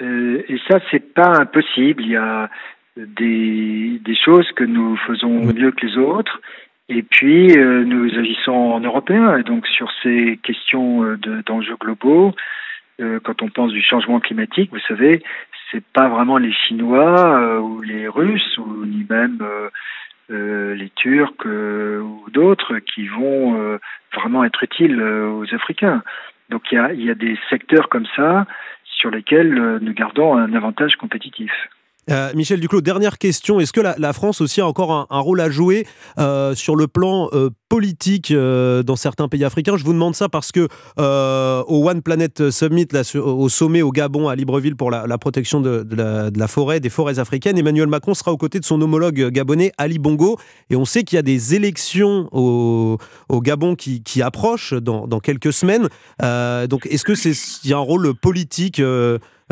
et ça, c'est pas impossible. Il y a des, des choses que nous faisons mieux que les autres et puis, euh, nous agissons en européen. Et donc, sur ces questions euh, d'enjeux globaux, euh, quand on pense du changement climatique, vous savez, c'est pas vraiment les Chinois ou les Russes ou ni même les Turcs ou d'autres qui vont vraiment être utiles aux Africains. Donc, il y a, y a des secteurs comme ça sur lesquels nous gardons un avantage compétitif. Euh, Michel Duclos, dernière question. Est-ce que la, France aussi a encore un, rôle à jouer euh, sur le plan euh, politique dans certains pays africains Je vous demande ça parce que au One Planet Summit, au sommet au Gabon, à Libreville, pour la, protection de, la, forêt, des forêts africaines, Emmanuel Macron sera aux côtés de son homologue gabonais Ali Bongo. Et on sait qu'il y a des élections au, Gabon qui, approchent dans, quelques semaines. donc, est-ce que c'est y a un rôle politique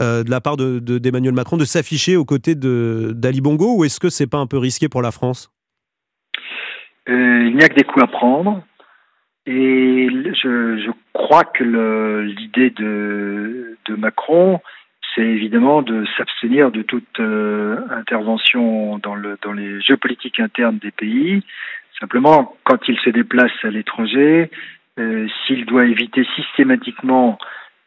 euh, de la part d'Emmanuel de, Macron de s'afficher aux côtés d'Ali Bongo ou est-ce que c'est pas un peu risqué pour la France? Euh, Il n'y a que des coups à prendre. Et je, crois que l'idée de, Macron, c'est évidemment de s'abstenir de toute euh, intervention dans, le, dans les jeux politiques internes des pays. Simplement, quand il se déplace à l'étranger, s'il doit éviter systématiquement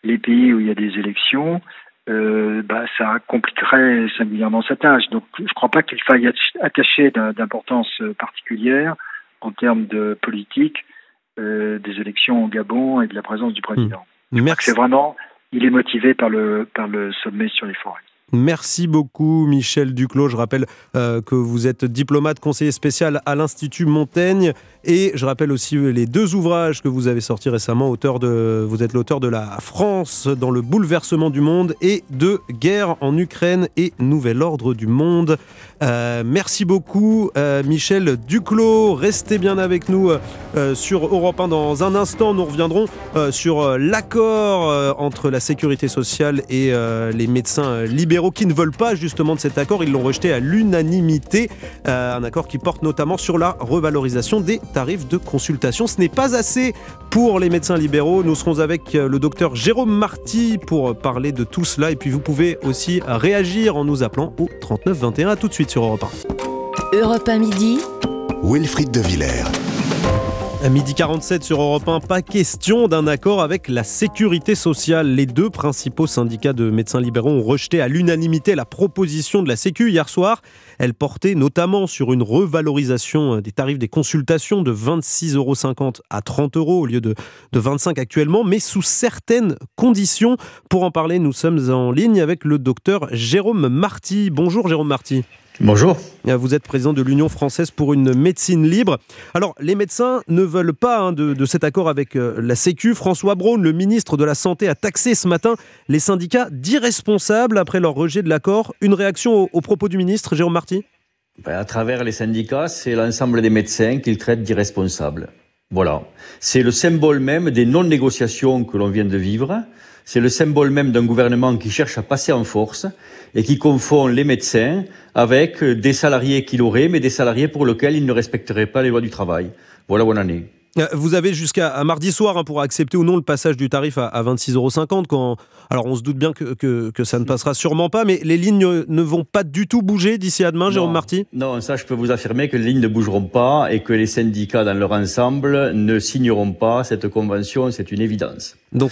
les pays où il y a des élections, euh, bah, ça compliquerait singulièrement sa tâche. Donc je ne crois pas qu'il faille attacher d'importance particulière en termes de politique euh, des élections au Gabon et de la présence du président. Mmh. C'est vraiment, il est motivé par le, par le sommet sur les forêts. Merci beaucoup Michel Duclos. Je rappelle euh, que vous êtes diplomate conseiller spécial à l'Institut Montaigne et je rappelle aussi les deux ouvrages que vous avez sortis récemment. Auteur de, vous êtes l'auteur de La France dans le bouleversement du monde et de Guerre en Ukraine et Nouvel ordre du monde. Euh, merci beaucoup euh, Michel Duclos. Restez bien avec nous sur Europe 1 dans un instant. Nous reviendrons sur l'accord entre la sécurité sociale et les médecins libéraux qui ne veulent pas justement de cet accord. Ils l'ont rejeté à l'unanimité. Euh, un accord qui porte notamment sur la revalorisation des tarifs de consultation. Ce n'est pas assez pour les médecins libéraux. Nous serons avec euh, le docteur Jérôme Marty pour parler de tout cela. Et puis vous pouvez aussi réagir en nous appelant au 39 21. A tout de suite sur Europe 1. Europe 1 midi. Wilfried de Villers. À midi 47 sur Europe 1, pas question d'un accord avec la sécurité sociale. Les deux principaux syndicats de médecins libéraux ont rejeté à l'unanimité la proposition de la Sécu hier soir. Elle portait notamment sur une revalorisation des tarifs des consultations de 26,50 euros à 30 euros au lieu de, de 25 actuellement, mais sous certaines conditions. Pour en parler, nous sommes en ligne avec le docteur Jérôme Marty. Bonjour Jérôme Marty. Bonjour. Vous êtes président de l'Union française pour une médecine libre. Alors, les médecins ne veulent pas hein, de, cet accord avec euh, la Sécu. François Braun, le ministre de la Santé, a taxé ce matin les syndicats d'irresponsables après leur rejet de l'accord. Une réaction au, propos du ministre, Jérôme Marty? Ben, À travers les syndicats, c'est l'ensemble des médecins qu'il traite d'irresponsables. Voilà. C'est le symbole même des non-négociations que l'on vient de vivre. C'est le symbole même d'un gouvernement qui cherche à passer en force et qui confond les médecins avec des salariés qu'il aurait, mais des salariés pour lesquels il ne respecterait pas les lois du travail. Voilà en est. Euh, vous avez jusqu'à mardi soir hein, pour accepter ou non le passage du tarif à, à 26,50 euros. Quand... Alors on se doute bien que, que, ça ne passera sûrement pas, mais les lignes ne vont pas du tout bouger d'ici à demain, Jérôme Marty? Non, ça je peux vous affirmer que les lignes ne bougeront pas et que les syndicats dans leur ensemble ne signeront pas cette convention, c'est une évidence. Donc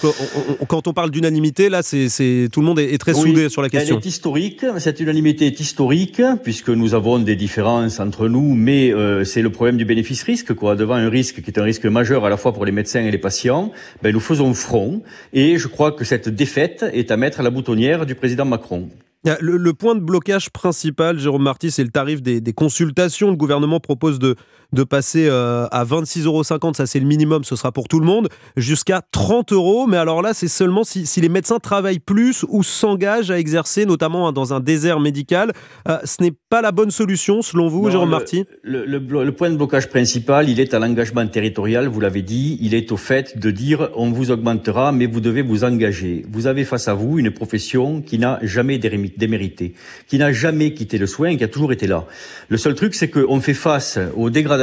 quand on parle d'unanimité, là, c'est tout le monde est, très soudé sur la question. Elle est historique, cette unanimité est historique, puisque nous avons des différences entre nous, mais euh, c'est le problème du bénéfice-risque, quoi. Devant un risque qui est un risque majeur à la fois pour les médecins et les patients, ben, nous faisons front, et je crois que cette défaite est à mettre à la boutonnière du président Macron. Le, point de blocage principal, Jérôme Marty, c'est le tarif des, consultations. Le gouvernement propose de, de passer euh, à 26,50 euros, ça c'est le minimum, ce sera pour tout le monde, jusqu'à 30 euros. Mais alors là, c'est seulement si, les médecins travaillent plus ou s'engagent à exercer, notamment dans un désert médical. Euh, ce n'est pas la bonne solution, selon vous, Jérôme Marty? le, le, point de blocage principal, il est à l'engagement territorial, vous l'avez dit, il est au fait de dire on vous augmentera, mais vous devez vous engager. Vous avez face à vous une profession qui n'a jamais démérité, qui n'a jamais quitté le soin, qui a toujours été là. Le seul truc, c'est qu'on fait face aux dégradations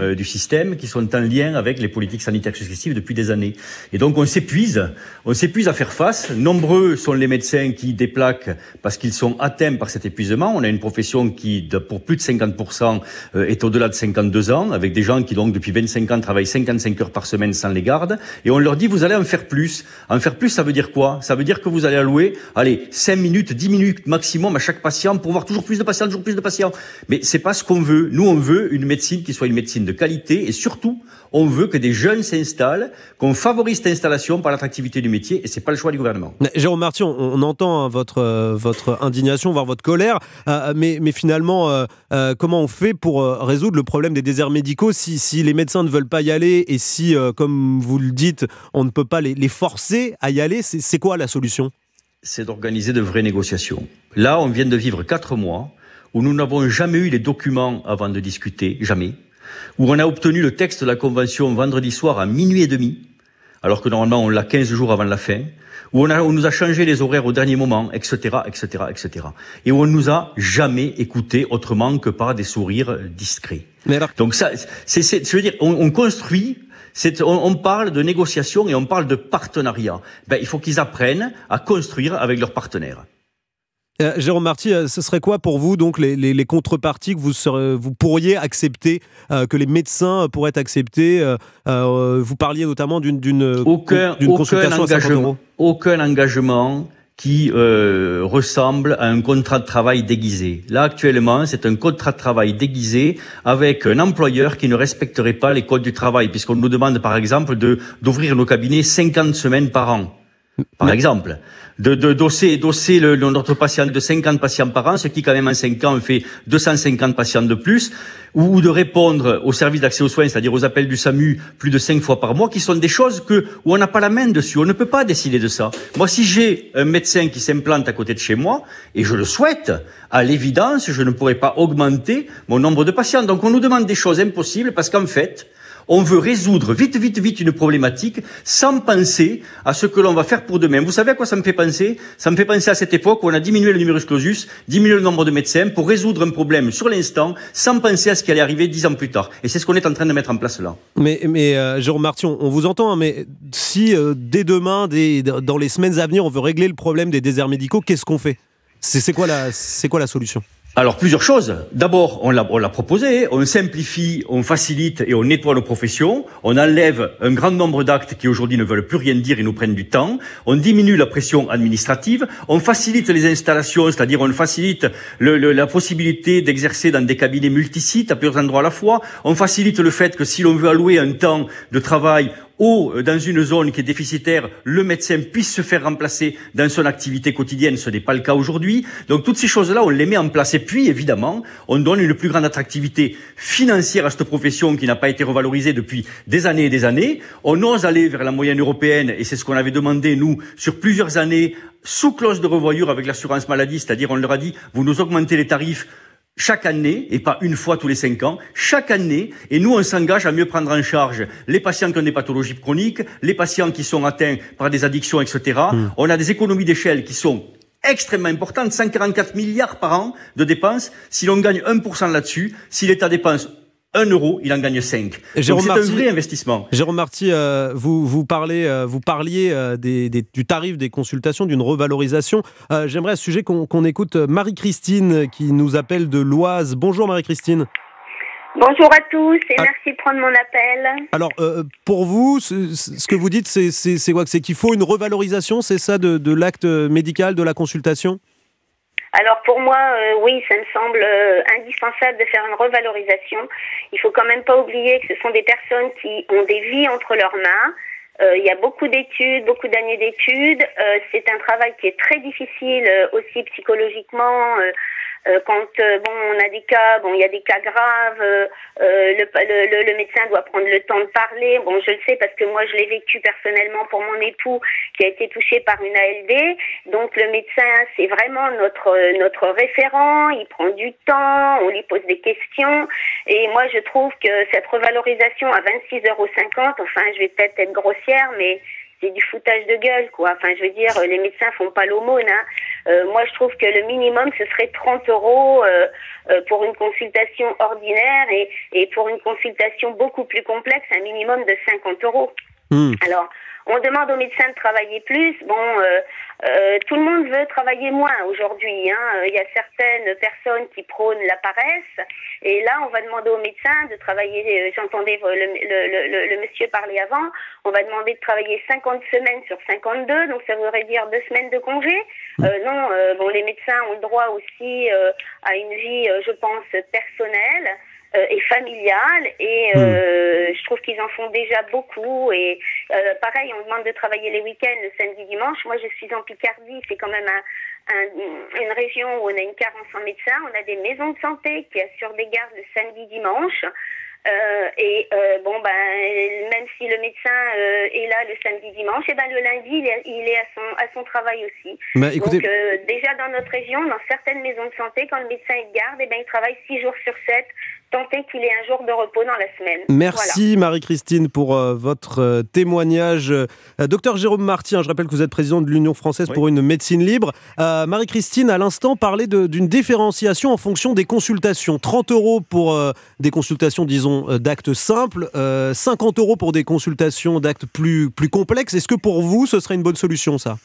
euh, du système qui sont en lien avec les politiques sanitaires successives depuis des années. Et donc on s'épuise, on s'épuise à faire face. Nombreux sont les médecins qui déplaquent parce qu'ils sont atteints par cet épuisement. On a une profession qui, pour plus de 50%, euh, est au-delà de 52 ans, avec des gens qui donc depuis 25 ans travaillent 55 heures par semaine sans les gardes. Et on leur dit, vous allez en faire plus. En faire plus, ça veut dire quoi? Ça veut dire que vous allez allouer, allez, 5 minutes, 10 minutes maximum à chaque patient pour voir toujours plus de patients, toujours plus de patients. Mais c'est pas ce qu'on veut. Nous, on veut une médecine qui soit une médecine de qualité et surtout, on veut que des jeunes s'installent, qu'on favorise cette installation par l'attractivité du métier et c'est pas le choix du gouvernement. Jérôme Marty, on, entend hein, votre, euh, votre indignation, voire votre colère, euh, mais, mais finalement, euh, comment on fait pour résoudre le problème des déserts médicaux si, si les médecins ne veulent pas y aller et si, comme vous le dites, on ne peut pas les, les forcer à y aller C'est quoi la solution? C'est d'organiser de vraies négociations. Là, on vient de vivre quatre mois où nous n'avons jamais eu les documents avant de discuter, jamais, où on a obtenu le texte de la Convention vendredi soir à minuit et demi, alors que normalement on l'a 15 jours avant la fin, où on, a, on nous a changé les horaires au dernier moment, etc., etc., etc. Et où on nous a jamais écouté autrement que par des sourires discrets. Donc ça, c'est, je veux dire, on, on construit on, parle de négociation et on parle de partenariat. Ben, il faut qu'ils apprennent à construire avec leurs partenaires. Euh, Jérôme Marty, euh, ce serait quoi pour vous donc les, contreparties que vous, vous pourriez accepter, euh, que les médecins pourraient accepter Vous parliez notamment d'une aucun, consultation engagement, Aucun engagement qui ressemble à un contrat de travail déguisé. Là, actuellement, c'est un contrat de travail déguisé avec un employeur qui ne respecterait pas les codes du travail, puisqu'on nous demande, par exemple, de d'ouvrir nos cabinets 50 semaines par an. Par exemple, de, de dosser, dosser le, notre patient de 50 patients par an, ce qui quand même en 5 ans fait 250 patients de plus, ou, de répondre aux services d'accès aux soins, c'est-à-dire aux appels du SAMU plus de 5 fois par mois, qui sont des choses que où on n'a pas la main dessus, on ne peut pas décider de ça. Moi, si j'ai un médecin qui s'implante à côté de chez moi, et je le souhaite, à l'évidence, je ne pourrais pas augmenter mon nombre de patients. Donc on nous demande des choses impossibles parce qu'en fait, on veut résoudre vite, vite, vite une problématique sans penser à ce que l'on va faire pour demain. Vous savez à quoi ça me fait penser? Ça me fait penser à cette époque où on a diminué le numerus clausus, diminué le nombre de médecins pour résoudre un problème sur l'instant sans penser à ce qui allait arriver dix ans plus tard. Et c'est ce qu'on est en train de mettre en place là. Mais, mais euh, Jérôme Martion, on vous entend, hein, mais si euh, dès demain, dans les semaines à venir, on veut régler le problème des déserts médicaux, qu'est-ce qu'on fait? C'est quoi, quoi la solution? Alors plusieurs choses. D'abord, on l'a, proposé, on simplifie, on facilite et on nettoie nos professions. On enlève un grand nombre d'actes qui aujourd'hui ne veulent plus rien dire et nous prennent du temps. On diminue la pression administrative. On facilite les installations, c'est-à-dire on facilite la possibilité d'exercer dans des cabinets multisites à plusieurs endroits à la fois. On facilite le fait que si l'on veut allouer un temps de travail au, dans une zone qui est déficitaire, le médecin puisse se faire remplacer dans son activité quotidienne. Ce n'est pas le cas aujourd'hui. Donc toutes ces choses-là, on les met en place. Et puis, évidemment, on donne une plus grande attractivité financière à cette profession qui n'a pas été revalorisée depuis des années et des années. On ose aller vers la moyenne européenne, et c'est ce qu'on avait demandé, nous, sur plusieurs années, sous clause de revoyure avec l'assurance maladie, c'est-à-dire on leur a dit, vous nous augmentez les tarifs chaque année, et pas une fois tous les cinq ans, chaque année, et nous on s'engage à mieux prendre en charge les patients qui ont des pathologies chroniques, les patients qui sont atteints par des addictions, etc. Hmm. On a des économies d'échelle qui sont extrêmement importantes, 144 milliards par an de dépenses. Si l'on gagne 1% là-dessus, si l'État dépense 1 euro, il en gagne 5. C'est un vrai investissement. Jérôme Marty, euh, vous, vous, parlez, euh, vous parliez euh, des, du tarif des consultations, d'une revalorisation. J'aimerais à ce sujet qu'on écoute Marie-Christine qui nous appelle de l'Oise. Bonjour Marie-Christine. Bonjour à tous et ah. merci de prendre mon appel. Alors, pour vous, ce, que vous dites, c'est quoi? C'est qu'il faut une revalorisation, c'est ça, de, de l'acte médical, de la consultation? Alors pour moi, euh, oui, ça me semble euh, indispensable de faire une revalorisation. Il faut quand même pas oublier que ce sont des personnes qui ont des vies entre leurs mains. Euh, il y a beaucoup d'études, beaucoup d'années d'études. c'est un travail qui est très difficile aussi psychologiquement. Euh, quand euh, bon, on a des cas, bon, il y a des cas graves, euh, le, le, le, médecin doit prendre le temps de parler. Bon, je le sais parce que moi, je l'ai vécu personnellement pour mon époux qui a été touché par une ALD. Donc, le médecin, c'est vraiment notre notre référent. Il prend du temps, on lui pose des questions. Et moi, je trouve que cette revalorisation à 26,50 euros, enfin, je vais peut-être être grossière, mais c'est du foutage de gueule, quoi. Enfin, je veux dire, les médecins font pas l'aumône. Hein. Euh, moi, je trouve que le minimum, ce serait 30 euros euh, euh, pour une consultation ordinaire et, et pour une consultation beaucoup plus complexe, un minimum de 50 euros. Hmm. Alors, on demande aux médecins de travailler plus. Bon, euh, euh, tout le monde veut travailler moins aujourd'hui. Hein. Il y a certaines personnes qui prônent la paresse. Et là, on va demander aux médecins de travailler, euh, j'entendais le, le, le, le, monsieur parler avant, on va demander de travailler 50 semaines sur 52, donc ça voudrait dire deux semaines de congé. Euh, non, bon, les médecins ont le droit aussi à une vie, je pense, personnelle. Euh, et familiale. Et euh, hmm. je trouve qu'ils en font déjà beaucoup. Et euh, pareil on demande de travailler les week-ends le samedi dimanche. Moi je suis en Picardie. C'est quand même un, un, une région où on a une carence en médecins. On a des maisons de santé qui assurent des gardes le samedi dimanche. Euh, et euh, bon ben même si le médecin euh, est là le samedi dimanche, et eh ben le lundi il est, il est à son à son travail aussi. Bah, écoutez... Donc déjà dans notre région, dans certaines maisons de santé, quand le médecin est de garde, et eh ben il travaille six jours sur sept tenter qu'il ait un jour de repos dans la semaine. Merci Marie-Christine pour euh, votre euh, témoignage. Euh, docteur Jérôme Martin, je rappelle que vous êtes président de l'Union française pour une médecine libre. Marie-Christine, à l'instant, parlait d'une différenciation en fonction des consultations. 30 euros pour des consultations, disons, d'actes simples, 50 euros pour des consultations d'actes plus, plus complexes. Est-ce que pour vous, ce serait une bonne solution, ça?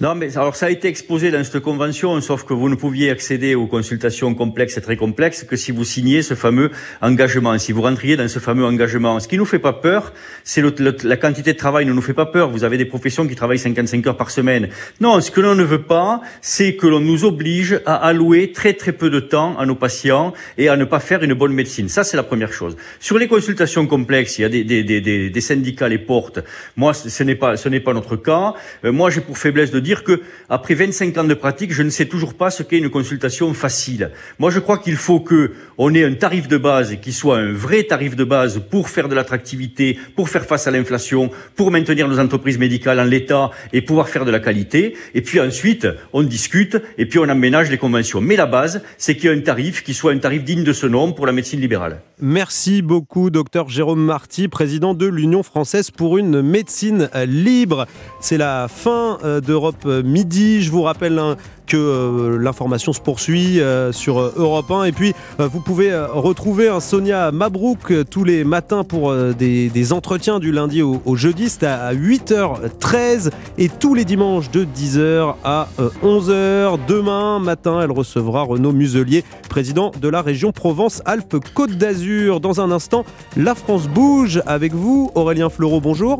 Non, mais alors ça a été exposé dans cette convention, sauf que vous ne pouviez accéder aux consultations complexes et très complexes que si vous signiez ce fameux engagement, si vous rentriez dans ce fameux engagement. Ce qui nous fait pas peur, c'est la quantité de travail ne nous fait pas peur. Vous avez des professions qui travaillent 55 heures par semaine. Non, ce que l'on ne veut pas, c'est que l'on nous oblige à allouer très très peu de temps à nos patients et à ne pas faire une bonne médecine. Ça, c'est la première chose. Sur les consultations complexes, il y a des, des, des, des syndicats les portent. Moi, ce n'est pas, ce n'est pas notre cas. Euh, moi, j'ai pour faiblesse de dire que après 25 ans de pratique, je ne sais toujours pas ce qu'est une consultation facile. Moi, je crois qu'il faut que on ait un tarif de base qui soit un vrai tarif de base pour faire de l'attractivité, pour faire face à l'inflation, pour maintenir nos entreprises médicales en l'état et pouvoir faire de la qualité. Et puis ensuite, on discute et puis on aménage les conventions. Mais la base, c'est qu'il y ait un tarif qui soit un tarif digne de ce nom pour la médecine libérale. Merci beaucoup, docteur Jérôme Marty, président de l'Union française pour une médecine libre. C'est la fin euh, d'Europe euh, midi. Je vous rappelle hein, que euh, l'information se poursuit euh, sur Europe 1. Et puis, vous pouvez retrouver Sonia Mabrouk tous les matins pour des, entretiens du lundi au, jeudi. C'est à 8h13 et tous les dimanches de 10h à 11h. Demain matin, elle recevra Renaud Muselier, président de la région Provence-Alpes-Côte d'Azur. Dans un instant, la France bouge avec vous. Aurélien Fleureau, bonjour.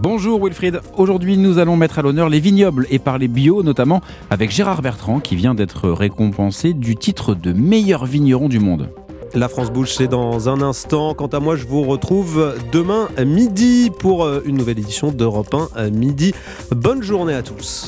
Bonjour Wilfried, aujourd'hui nous allons mettre à l'honneur les vignobles et parler bio notamment avec Gérard Bertrand qui vient d'être récompensé du titre de meilleur vigneron du monde. La France bouge, c'est dans un instant. Quant à moi, je vous retrouve demain midi pour une nouvelle édition d'Europe 1 à midi. Bonne journée à tous.